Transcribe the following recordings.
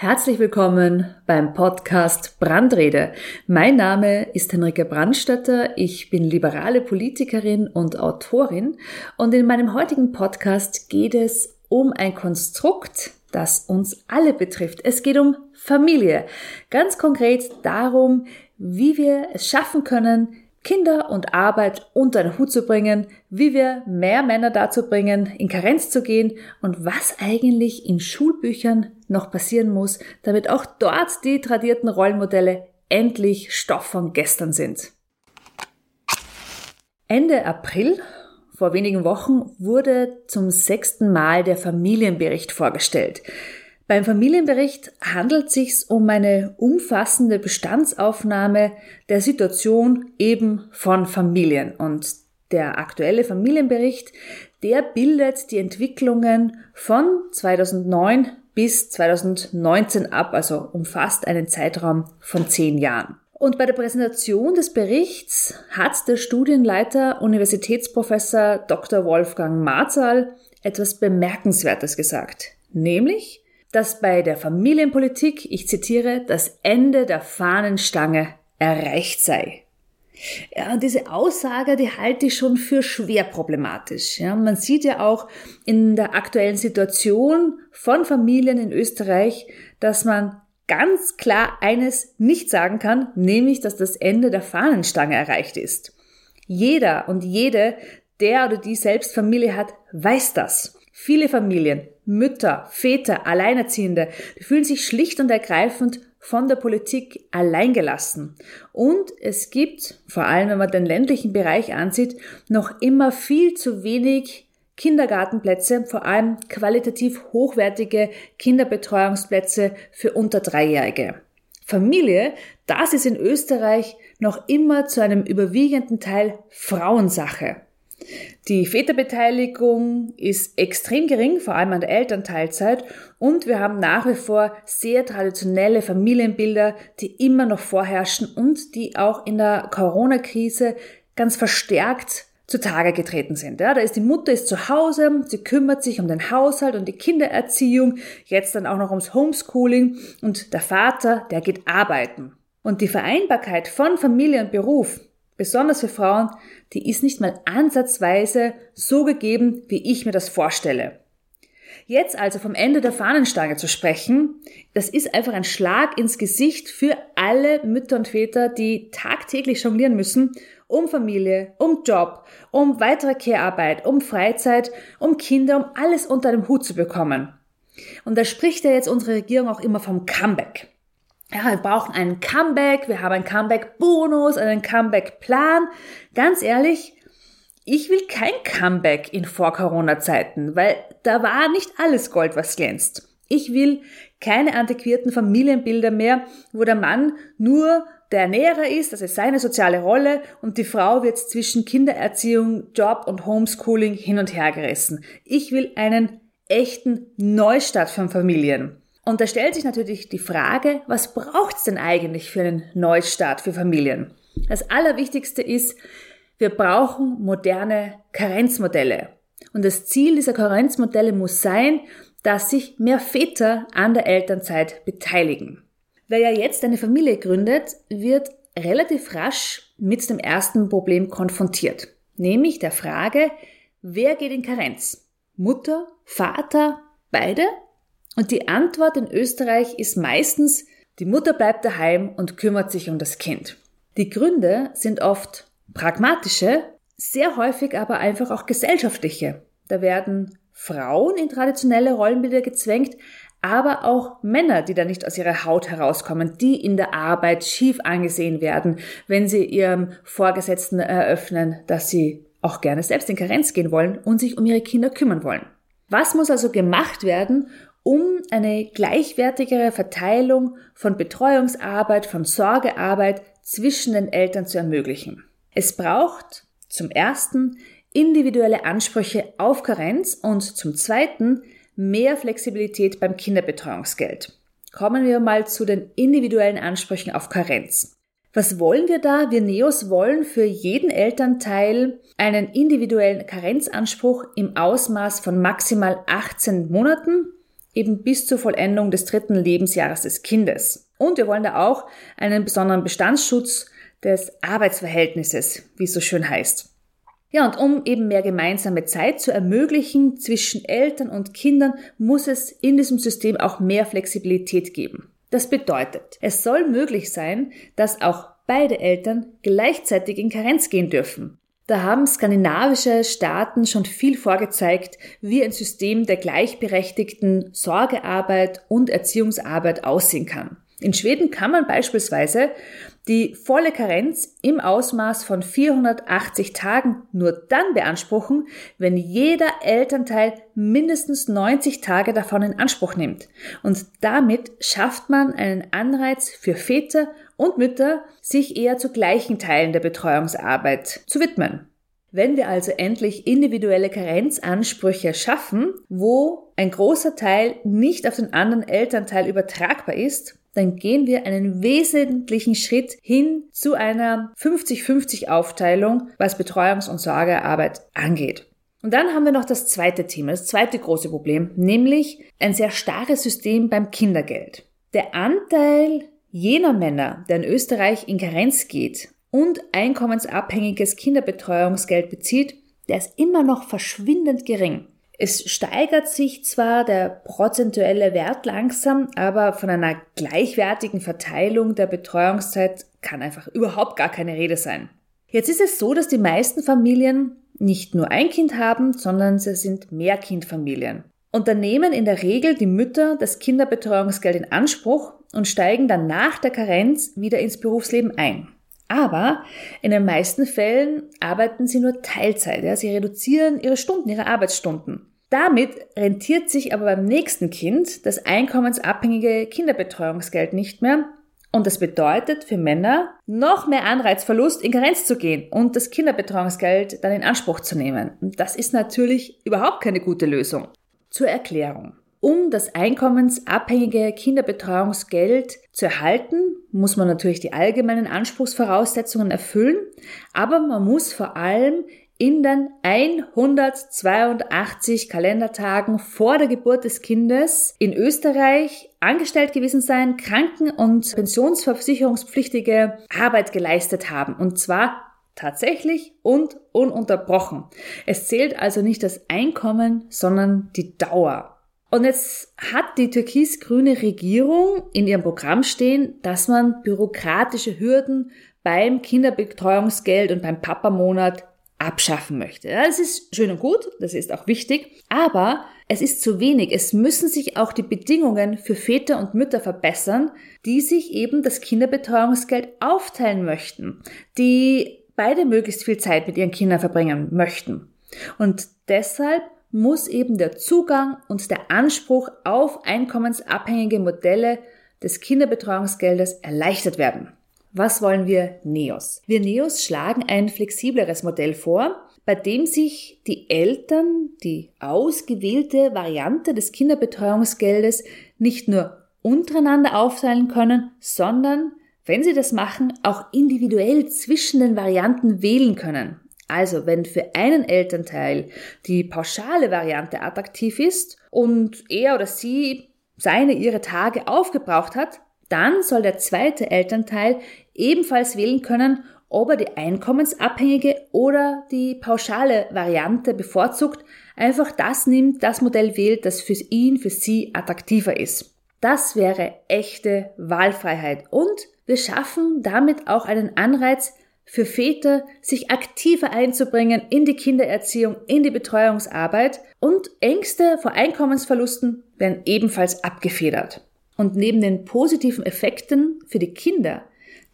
Herzlich willkommen beim Podcast Brandrede. Mein Name ist Henrike Brandstätter. Ich bin liberale Politikerin und Autorin. Und in meinem heutigen Podcast geht es um ein Konstrukt, das uns alle betrifft. Es geht um Familie. Ganz konkret darum, wie wir es schaffen können, Kinder und Arbeit unter einen Hut zu bringen, wie wir mehr Männer dazu bringen, in Karenz zu gehen und was eigentlich in Schulbüchern noch passieren muss, damit auch dort die tradierten Rollenmodelle endlich Stoff von gestern sind. Ende April, vor wenigen Wochen, wurde zum sechsten Mal der Familienbericht vorgestellt. Beim Familienbericht handelt es sich um eine umfassende Bestandsaufnahme der Situation eben von Familien. Und der aktuelle Familienbericht, der bildet die Entwicklungen von 2009 bis 2019 ab, also umfasst einen Zeitraum von zehn Jahren. Und bei der Präsentation des Berichts hat der Studienleiter Universitätsprofessor Dr. Wolfgang Marzal etwas Bemerkenswertes gesagt, nämlich, dass bei der Familienpolitik, ich zitiere, das Ende der Fahnenstange erreicht sei. Ja, und diese Aussage, die halte ich schon für schwer problematisch. Ja, man sieht ja auch in der aktuellen Situation von Familien in Österreich, dass man ganz klar eines nicht sagen kann, nämlich, dass das Ende der Fahnenstange erreicht ist. Jeder und jede, der oder die selbst Familie hat, weiß das. Viele Familien, Mütter, Väter, Alleinerziehende, die fühlen sich schlicht und ergreifend von der Politik alleingelassen. Und es gibt, vor allem wenn man den ländlichen Bereich ansieht, noch immer viel zu wenig Kindergartenplätze, vor allem qualitativ hochwertige Kinderbetreuungsplätze für unter Dreijährige. Familie, das ist in Österreich noch immer zu einem überwiegenden Teil Frauensache. Die Väterbeteiligung ist extrem gering, vor allem an der Elternteilzeit. Und wir haben nach wie vor sehr traditionelle Familienbilder, die immer noch vorherrschen und die auch in der Corona-Krise ganz verstärkt zutage getreten sind. Ja, da ist die Mutter ist zu Hause, sie kümmert sich um den Haushalt und die Kindererziehung, jetzt dann auch noch ums Homeschooling und der Vater, der geht arbeiten. Und die Vereinbarkeit von Familie und Beruf, besonders für Frauen, die ist nicht mal ansatzweise so gegeben, wie ich mir das vorstelle. Jetzt also vom Ende der Fahnenstange zu sprechen, das ist einfach ein Schlag ins Gesicht für alle Mütter und Väter, die tagtäglich jonglieren müssen, um Familie, um Job, um weitere Care-Arbeit, um Freizeit, um Kinder, um alles unter einem Hut zu bekommen. Und da spricht ja jetzt unsere Regierung auch immer vom Comeback ja, wir brauchen einen Comeback, wir haben einen Comeback-Bonus, einen Comeback-Plan. Ganz ehrlich, ich will kein Comeback in Vor-Corona-Zeiten, weil da war nicht alles Gold, was glänzt. Ich will keine antiquierten Familienbilder mehr, wo der Mann nur der Ernährer ist, das ist seine soziale Rolle und die Frau wird zwischen Kindererziehung, Job und Homeschooling hin und her gerissen. Ich will einen echten Neustart von Familien. Und da stellt sich natürlich die Frage, was braucht es denn eigentlich für einen Neustart für Familien? Das Allerwichtigste ist, wir brauchen moderne Karenzmodelle. Und das Ziel dieser Karenzmodelle muss sein, dass sich mehr Väter an der Elternzeit beteiligen. Wer ja jetzt eine Familie gründet, wird relativ rasch mit dem ersten Problem konfrontiert, nämlich der Frage, wer geht in Karenz? Mutter, Vater, beide und die Antwort in Österreich ist meistens, die Mutter bleibt daheim und kümmert sich um das Kind. Die Gründe sind oft pragmatische, sehr häufig aber einfach auch gesellschaftliche. Da werden Frauen in traditionelle Rollenbilder gezwängt, aber auch Männer, die da nicht aus ihrer Haut herauskommen, die in der Arbeit schief angesehen werden, wenn sie ihrem Vorgesetzten eröffnen, dass sie auch gerne selbst in Karenz gehen wollen und sich um ihre Kinder kümmern wollen. Was muss also gemacht werden, um eine gleichwertigere Verteilung von Betreuungsarbeit, von Sorgearbeit zwischen den Eltern zu ermöglichen. Es braucht zum ersten individuelle Ansprüche auf Karenz und zum zweiten mehr Flexibilität beim Kinderbetreuungsgeld. Kommen wir mal zu den individuellen Ansprüchen auf Karenz. Was wollen wir da? Wir Neos wollen für jeden Elternteil einen individuellen Karenzanspruch im Ausmaß von maximal 18 Monaten eben bis zur Vollendung des dritten Lebensjahres des Kindes. Und wir wollen da auch einen besonderen Bestandsschutz des Arbeitsverhältnisses, wie es so schön heißt. Ja, und um eben mehr gemeinsame Zeit zu ermöglichen zwischen Eltern und Kindern, muss es in diesem System auch mehr Flexibilität geben. Das bedeutet, es soll möglich sein, dass auch beide Eltern gleichzeitig in Karenz gehen dürfen. Da haben skandinavische Staaten schon viel vorgezeigt, wie ein System der gleichberechtigten Sorgearbeit und Erziehungsarbeit aussehen kann. In Schweden kann man beispielsweise die volle Karenz im Ausmaß von 480 Tagen nur dann beanspruchen, wenn jeder Elternteil mindestens 90 Tage davon in Anspruch nimmt. Und damit schafft man einen Anreiz für Väter und Mütter, sich eher zu gleichen Teilen der Betreuungsarbeit zu widmen. Wenn wir also endlich individuelle Karenzansprüche schaffen, wo ein großer Teil nicht auf den anderen Elternteil übertragbar ist, dann gehen wir einen wesentlichen Schritt hin zu einer 50-50 Aufteilung, was Betreuungs- und Sorgearbeit angeht. Und dann haben wir noch das zweite Thema, das zweite große Problem, nämlich ein sehr starres System beim Kindergeld. Der Anteil jener Männer, der in Österreich in Karenz geht und einkommensabhängiges Kinderbetreuungsgeld bezieht, der ist immer noch verschwindend gering. Es steigert sich zwar der prozentuelle Wert langsam, aber von einer gleichwertigen Verteilung der Betreuungszeit kann einfach überhaupt gar keine Rede sein. Jetzt ist es so, dass die meisten Familien nicht nur ein Kind haben, sondern sie sind Mehrkindfamilien. Und dann nehmen in der Regel die Mütter das Kinderbetreuungsgeld in Anspruch und steigen dann nach der Karenz wieder ins Berufsleben ein. Aber in den meisten Fällen arbeiten sie nur Teilzeit. Ja? Sie reduzieren ihre Stunden, ihre Arbeitsstunden. Damit rentiert sich aber beim nächsten Kind das einkommensabhängige Kinderbetreuungsgeld nicht mehr. Und das bedeutet für Männer noch mehr Anreizverlust, in Karenz zu gehen und das Kinderbetreuungsgeld dann in Anspruch zu nehmen. Und das ist natürlich überhaupt keine gute Lösung. Zur Erklärung. Um das einkommensabhängige Kinderbetreuungsgeld zu erhalten, muss man natürlich die allgemeinen Anspruchsvoraussetzungen erfüllen, aber man muss vor allem in den 182 Kalendertagen vor der Geburt des Kindes in Österreich angestellt gewesen sein, kranken- und pensionsversicherungspflichtige Arbeit geleistet haben. Und zwar tatsächlich und ununterbrochen. Es zählt also nicht das Einkommen, sondern die Dauer. Und jetzt hat die türkis-grüne Regierung in ihrem Programm stehen, dass man bürokratische Hürden beim Kinderbetreuungsgeld und beim Papamonat abschaffen möchte. Das ist schön und gut, das ist auch wichtig, aber es ist zu wenig. Es müssen sich auch die Bedingungen für Väter und Mütter verbessern, die sich eben das Kinderbetreuungsgeld aufteilen möchten, die beide möglichst viel Zeit mit ihren Kindern verbringen möchten. Und deshalb muss eben der Zugang und der Anspruch auf einkommensabhängige Modelle des Kinderbetreuungsgeldes erleichtert werden. Was wollen wir Neos? Wir Neos schlagen ein flexibleres Modell vor, bei dem sich die Eltern die ausgewählte Variante des Kinderbetreuungsgeldes nicht nur untereinander aufteilen können, sondern, wenn sie das machen, auch individuell zwischen den Varianten wählen können. Also, wenn für einen Elternteil die pauschale Variante attraktiv ist und er oder sie seine ihre Tage aufgebraucht hat, dann soll der zweite Elternteil ebenfalls wählen können, ob er die einkommensabhängige oder die pauschale Variante bevorzugt, einfach das nimmt, das Modell wählt, das für ihn, für sie attraktiver ist. Das wäre echte Wahlfreiheit und wir schaffen damit auch einen Anreiz für Väter, sich aktiver einzubringen in die Kindererziehung, in die Betreuungsarbeit und Ängste vor Einkommensverlusten werden ebenfalls abgefedert. Und neben den positiven Effekten für die Kinder,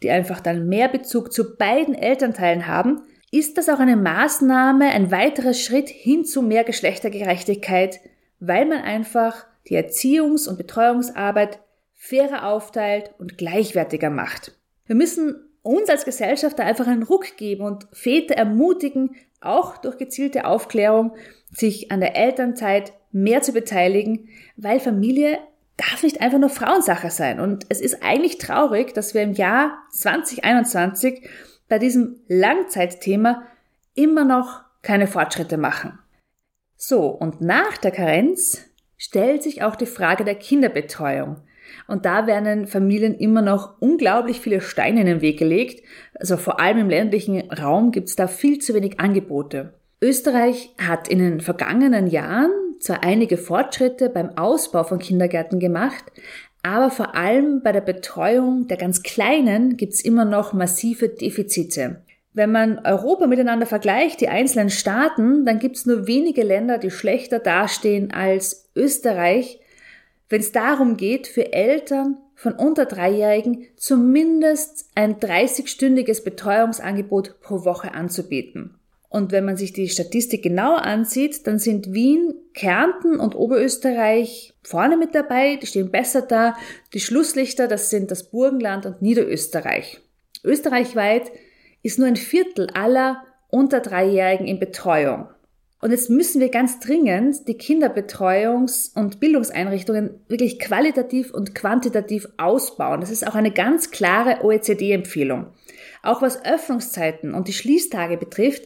die einfach dann mehr Bezug zu beiden Elternteilen haben, ist das auch eine Maßnahme, ein weiterer Schritt hin zu mehr Geschlechtergerechtigkeit, weil man einfach die Erziehungs- und Betreuungsarbeit fairer aufteilt und gleichwertiger macht. Wir müssen uns als Gesellschaft da einfach einen Ruck geben und Väter ermutigen, auch durch gezielte Aufklärung, sich an der Elternzeit mehr zu beteiligen, weil Familie darf nicht einfach nur Frauensache sein. Und es ist eigentlich traurig, dass wir im Jahr 2021 bei diesem Langzeitthema immer noch keine Fortschritte machen. So, und nach der Karenz stellt sich auch die Frage der Kinderbetreuung. Und da werden Familien immer noch unglaublich viele Steine in den Weg gelegt. Also vor allem im ländlichen Raum gibt es da viel zu wenig Angebote. Österreich hat in den vergangenen Jahren zwar einige Fortschritte beim Ausbau von Kindergärten gemacht, aber vor allem bei der Betreuung der ganz Kleinen gibt es immer noch massive Defizite. Wenn man Europa miteinander vergleicht, die einzelnen Staaten, dann gibt es nur wenige Länder, die schlechter dastehen als Österreich, wenn es darum geht, für Eltern von unter Dreijährigen zumindest ein 30-stündiges Betreuungsangebot pro Woche anzubieten. Und wenn man sich die Statistik genauer ansieht, dann sind Wien, Kärnten und Oberösterreich vorne mit dabei, die stehen besser da. Die Schlusslichter, das sind das Burgenland und Niederösterreich. Österreichweit ist nur ein Viertel aller unter Dreijährigen in Betreuung. Und jetzt müssen wir ganz dringend die Kinderbetreuungs- und Bildungseinrichtungen wirklich qualitativ und quantitativ ausbauen. Das ist auch eine ganz klare OECD-Empfehlung. Auch was Öffnungszeiten und die Schließtage betrifft,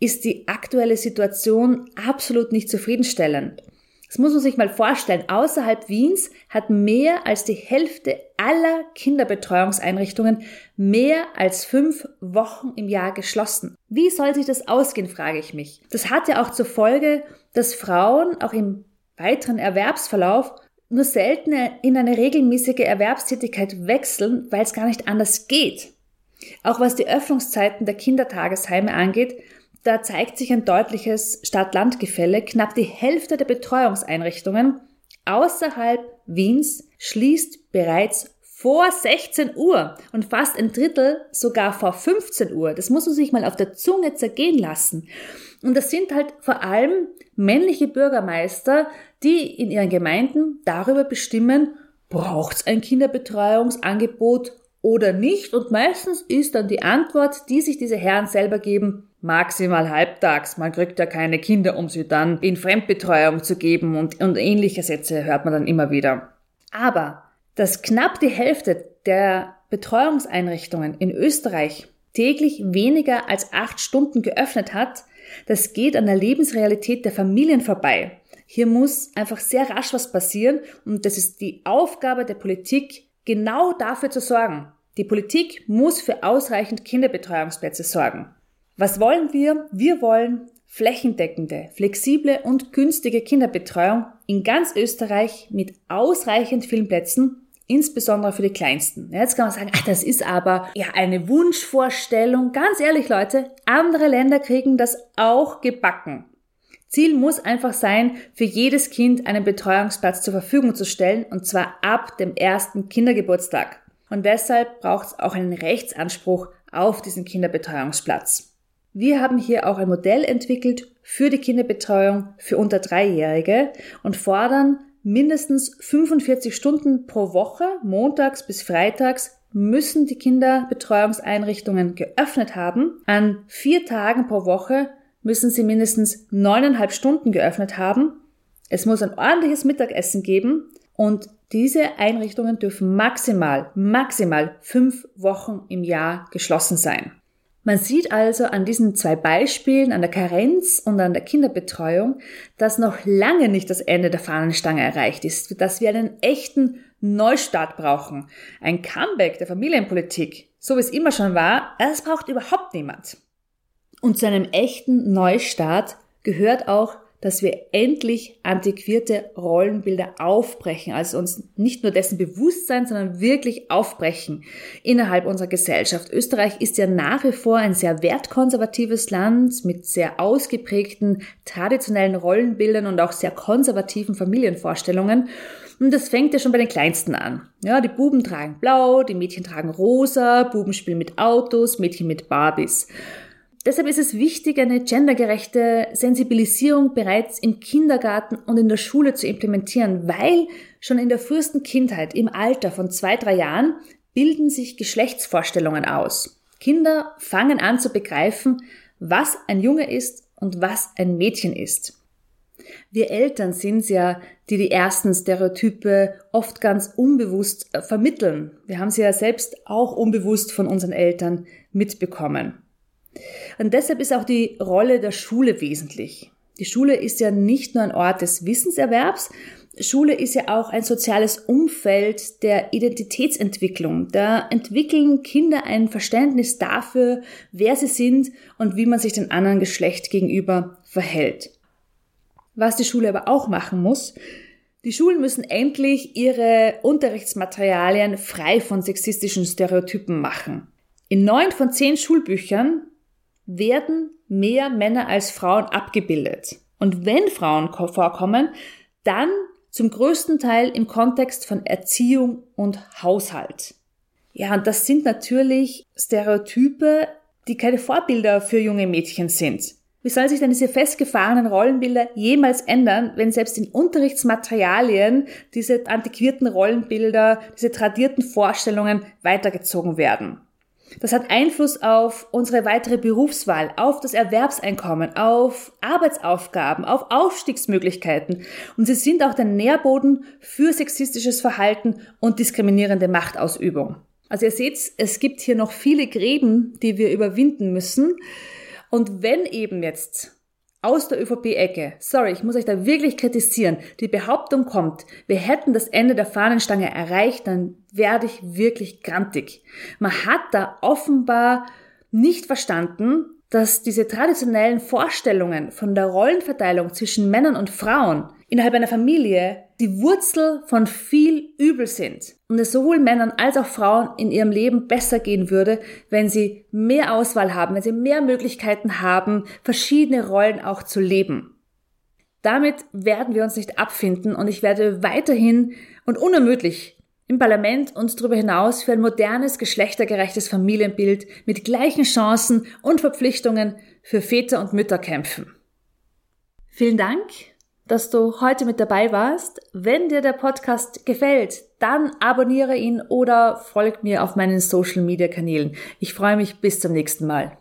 ist die aktuelle Situation absolut nicht zufriedenstellend. Das muss man sich mal vorstellen. Außerhalb Wiens hat mehr als die Hälfte aller Kinderbetreuungseinrichtungen mehr als fünf Wochen im Jahr geschlossen. Wie soll sich das ausgehen, frage ich mich. Das hat ja auch zur Folge, dass Frauen auch im weiteren Erwerbsverlauf nur selten in eine regelmäßige Erwerbstätigkeit wechseln, weil es gar nicht anders geht. Auch was die Öffnungszeiten der Kindertagesheime angeht, da zeigt sich ein deutliches Stadt-Land-Gefälle. Knapp die Hälfte der Betreuungseinrichtungen außerhalb Wiens schließt bereits vor 16 Uhr und fast ein Drittel sogar vor 15 Uhr. Das muss man sich mal auf der Zunge zergehen lassen. Und das sind halt vor allem männliche Bürgermeister, die in ihren Gemeinden darüber bestimmen, braucht es ein Kinderbetreuungsangebot oder nicht. Und meistens ist dann die Antwort, die sich diese Herren selber geben, maximal halbtags. Man kriegt ja keine Kinder, um sie dann in Fremdbetreuung zu geben und, und ähnliche Sätze hört man dann immer wieder. Aber dass knapp die Hälfte der Betreuungseinrichtungen in Österreich täglich weniger als acht Stunden geöffnet hat, das geht an der Lebensrealität der Familien vorbei. Hier muss einfach sehr rasch was passieren und das ist die Aufgabe der Politik, genau dafür zu sorgen. Die Politik muss für ausreichend Kinderbetreuungsplätze sorgen. Was wollen wir? Wir wollen flächendeckende, flexible und günstige Kinderbetreuung in ganz Österreich mit ausreichend vielen Plätzen, insbesondere für die Kleinsten. Jetzt kann man sagen, ach, das ist aber ja eine Wunschvorstellung. Ganz ehrlich, Leute, andere Länder kriegen das auch gebacken. Ziel muss einfach sein, für jedes Kind einen Betreuungsplatz zur Verfügung zu stellen, und zwar ab dem ersten Kindergeburtstag. Und deshalb braucht es auch einen Rechtsanspruch auf diesen Kinderbetreuungsplatz. Wir haben hier auch ein Modell entwickelt für die Kinderbetreuung für unter Dreijährige und fordern mindestens 45 Stunden pro Woche, montags bis freitags, müssen die Kinderbetreuungseinrichtungen geöffnet haben. An vier Tagen pro Woche müssen sie mindestens neuneinhalb Stunden geöffnet haben. Es muss ein ordentliches Mittagessen geben und diese Einrichtungen dürfen maximal, maximal fünf Wochen im Jahr geschlossen sein. Man sieht also an diesen zwei Beispielen, an der Karenz und an der Kinderbetreuung, dass noch lange nicht das Ende der Fahnenstange erreicht ist, dass wir einen echten Neustart brauchen. Ein Comeback der Familienpolitik, so wie es immer schon war, das braucht überhaupt niemand. Und zu einem echten Neustart gehört auch dass wir endlich antiquierte Rollenbilder aufbrechen, also uns nicht nur dessen bewusst sein, sondern wirklich aufbrechen innerhalb unserer Gesellschaft. Österreich ist ja nach wie vor ein sehr wertkonservatives Land mit sehr ausgeprägten traditionellen Rollenbildern und auch sehr konservativen Familienvorstellungen. Und das fängt ja schon bei den Kleinsten an. Ja, die Buben tragen blau, die Mädchen tragen rosa, Buben spielen mit Autos, Mädchen mit Barbies. Deshalb ist es wichtig, eine gendergerechte Sensibilisierung bereits im Kindergarten und in der Schule zu implementieren, weil schon in der frühesten Kindheit, im Alter von zwei, drei Jahren, bilden sich Geschlechtsvorstellungen aus. Kinder fangen an zu begreifen, was ein Junge ist und was ein Mädchen ist. Wir Eltern sind ja, die die ersten Stereotype oft ganz unbewusst vermitteln. Wir haben sie ja selbst auch unbewusst von unseren Eltern mitbekommen. Und deshalb ist auch die Rolle der Schule wesentlich. Die Schule ist ja nicht nur ein Ort des Wissenserwerbs, Schule ist ja auch ein soziales Umfeld der Identitätsentwicklung. Da entwickeln Kinder ein Verständnis dafür, wer sie sind und wie man sich dem anderen Geschlecht gegenüber verhält. Was die Schule aber auch machen muss, die Schulen müssen endlich ihre Unterrichtsmaterialien frei von sexistischen Stereotypen machen. In neun von zehn Schulbüchern werden mehr Männer als Frauen abgebildet. Und wenn Frauen vorkommen, dann zum größten Teil im Kontext von Erziehung und Haushalt. Ja, und das sind natürlich Stereotype, die keine Vorbilder für junge Mädchen sind. Wie sollen sich denn diese festgefahrenen Rollenbilder jemals ändern, wenn selbst in Unterrichtsmaterialien diese antiquierten Rollenbilder, diese tradierten Vorstellungen weitergezogen werden? Das hat Einfluss auf unsere weitere Berufswahl, auf das Erwerbseinkommen, auf Arbeitsaufgaben, auf Aufstiegsmöglichkeiten. Und sie sind auch der Nährboden für sexistisches Verhalten und diskriminierende Machtausübung. Also ihr seht, es gibt hier noch viele Gräben, die wir überwinden müssen. Und wenn eben jetzt aus der ÖVP-Ecke, sorry, ich muss euch da wirklich kritisieren, die Behauptung kommt, wir hätten das Ende der Fahnenstange erreicht, dann werde ich wirklich grantig. Man hat da offenbar nicht verstanden, dass diese traditionellen Vorstellungen von der Rollenverteilung zwischen Männern und Frauen innerhalb einer Familie die Wurzel von viel Übel sind und es sowohl Männern als auch Frauen in ihrem Leben besser gehen würde, wenn sie mehr Auswahl haben, wenn sie mehr Möglichkeiten haben, verschiedene Rollen auch zu leben. Damit werden wir uns nicht abfinden und ich werde weiterhin und unermüdlich im Parlament und darüber hinaus für ein modernes, geschlechtergerechtes Familienbild mit gleichen Chancen und Verpflichtungen für Väter und Mütter kämpfen. Vielen Dank, dass du heute mit dabei warst. Wenn dir der Podcast gefällt, dann abonniere ihn oder folg mir auf meinen Social Media Kanälen. Ich freue mich bis zum nächsten Mal.